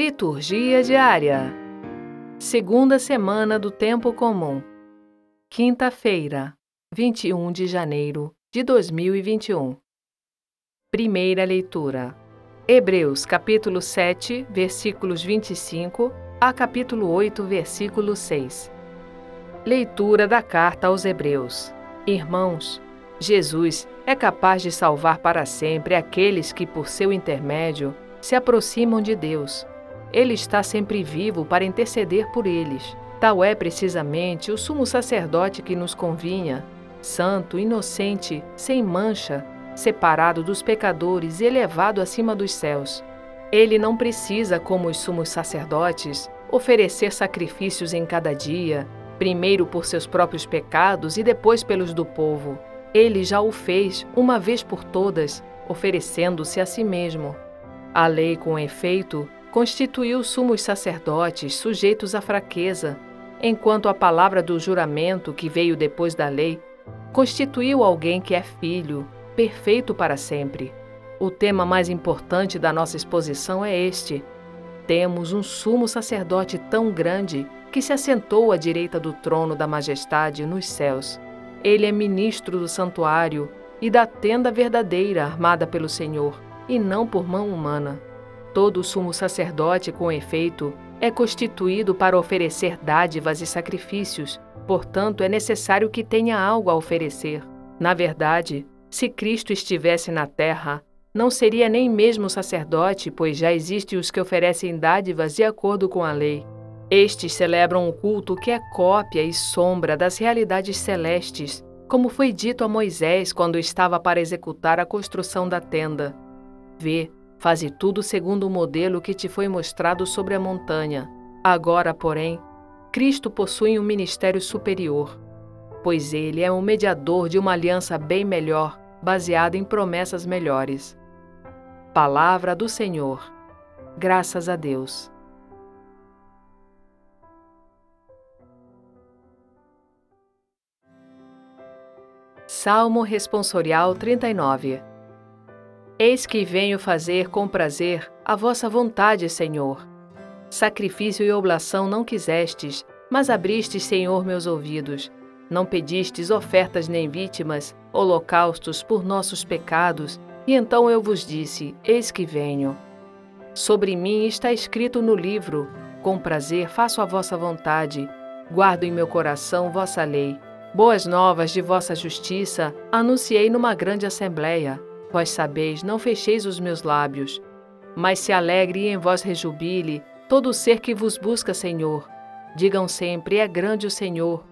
Liturgia diária. Segunda semana do tempo comum. Quinta-feira, 21 de janeiro de 2021. Primeira leitura. Hebreus, capítulo 7, versículos 25 a capítulo 8, versículo 6. Leitura da carta aos Hebreus. Irmãos, Jesus é capaz de salvar para sempre aqueles que, por seu intermédio, se aproximam de Deus. Ele está sempre vivo para interceder por eles. Tal é precisamente o sumo sacerdote que nos convinha, santo, inocente, sem mancha, separado dos pecadores e elevado acima dos céus. Ele não precisa, como os sumos sacerdotes, oferecer sacrifícios em cada dia, primeiro por seus próprios pecados e depois pelos do povo. Ele já o fez uma vez por todas, oferecendo-se a si mesmo. A lei, com efeito, constituiu sumos sacerdotes sujeitos à fraqueza, enquanto a palavra do juramento que veio depois da lei constituiu alguém que é filho, perfeito para sempre. O tema mais importante da nossa exposição é este. Temos um sumo sacerdote tão grande que se assentou à direita do trono da majestade nos céus. Ele é ministro do santuário e da tenda verdadeira armada pelo Senhor, e não por mão humana. Todo sumo sacerdote, com efeito, é constituído para oferecer dádivas e sacrifícios, portanto, é necessário que tenha algo a oferecer. Na verdade, se Cristo estivesse na terra, não seria nem mesmo sacerdote, pois já existem os que oferecem dádivas de acordo com a lei. Estes celebram um culto que é cópia e sombra das realidades celestes, como foi dito a Moisés quando estava para executar a construção da tenda. Vê, Faze tudo segundo o modelo que te foi mostrado sobre a montanha. Agora, porém, Cristo possui um ministério superior, pois ele é um mediador de uma aliança bem melhor, baseada em promessas melhores. Palavra do Senhor. Graças a Deus. Salmo Responsorial 39 Eis que venho fazer com prazer a vossa vontade, Senhor. Sacrifício e oblação não quisestes, mas abristes, Senhor, meus ouvidos. Não pedistes ofertas nem vítimas, holocaustos por nossos pecados, e então eu vos disse: Eis que venho. Sobre mim está escrito no livro: Com prazer faço a vossa vontade, guardo em meu coração vossa lei. Boas novas de vossa justiça anunciei numa grande assembleia. Vós sabeis, não fecheis os meus lábios. Mas se alegre e em vós rejubile todo ser que vos busca, Senhor. Digam sempre: é grande o Senhor.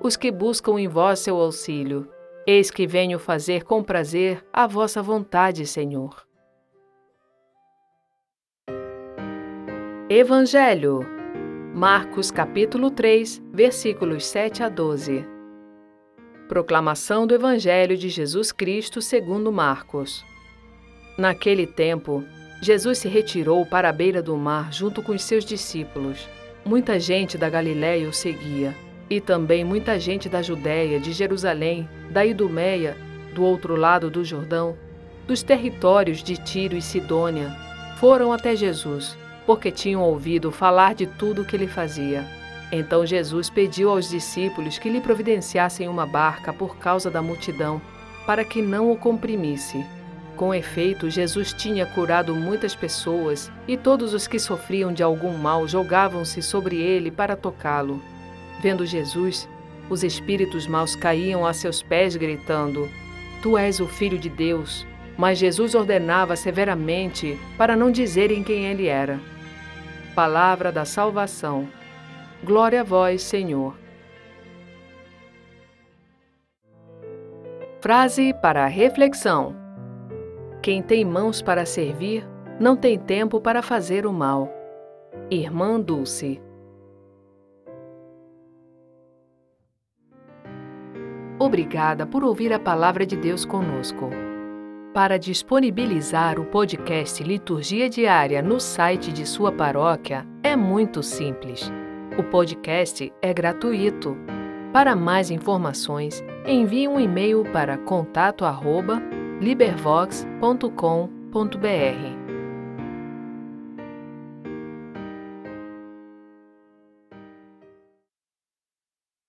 Os que buscam em vós seu auxílio. Eis que venho fazer com prazer a vossa vontade, Senhor. Evangelho. Marcos capítulo 3, versículos 7 a 12. Proclamação do Evangelho de Jesus Cristo segundo Marcos. Naquele tempo, Jesus se retirou para a beira do mar junto com os seus discípulos. Muita gente da Galiléia o seguia, e também muita gente da Judéia, de Jerusalém, da Idumeia, do outro lado do Jordão, dos territórios de Tiro e Sidônia, foram até Jesus, porque tinham ouvido falar de tudo o que ele fazia. Então Jesus pediu aos discípulos que lhe providenciassem uma barca por causa da multidão, para que não o comprimisse. Com efeito, Jesus tinha curado muitas pessoas e todos os que sofriam de algum mal jogavam-se sobre ele para tocá-lo. Vendo Jesus, os espíritos maus caíam a seus pés, gritando: Tu és o Filho de Deus. Mas Jesus ordenava severamente para não dizerem quem ele era. Palavra da Salvação. Glória a vós, Senhor. Frase para reflexão: Quem tem mãos para servir, não tem tempo para fazer o mal. Irmã Dulce. Obrigada por ouvir a palavra de Deus conosco. Para disponibilizar o podcast Liturgia Diária no site de sua paróquia é muito simples o podcast é gratuito. Para mais informações, envie um e-mail para contato@libervox.com.br.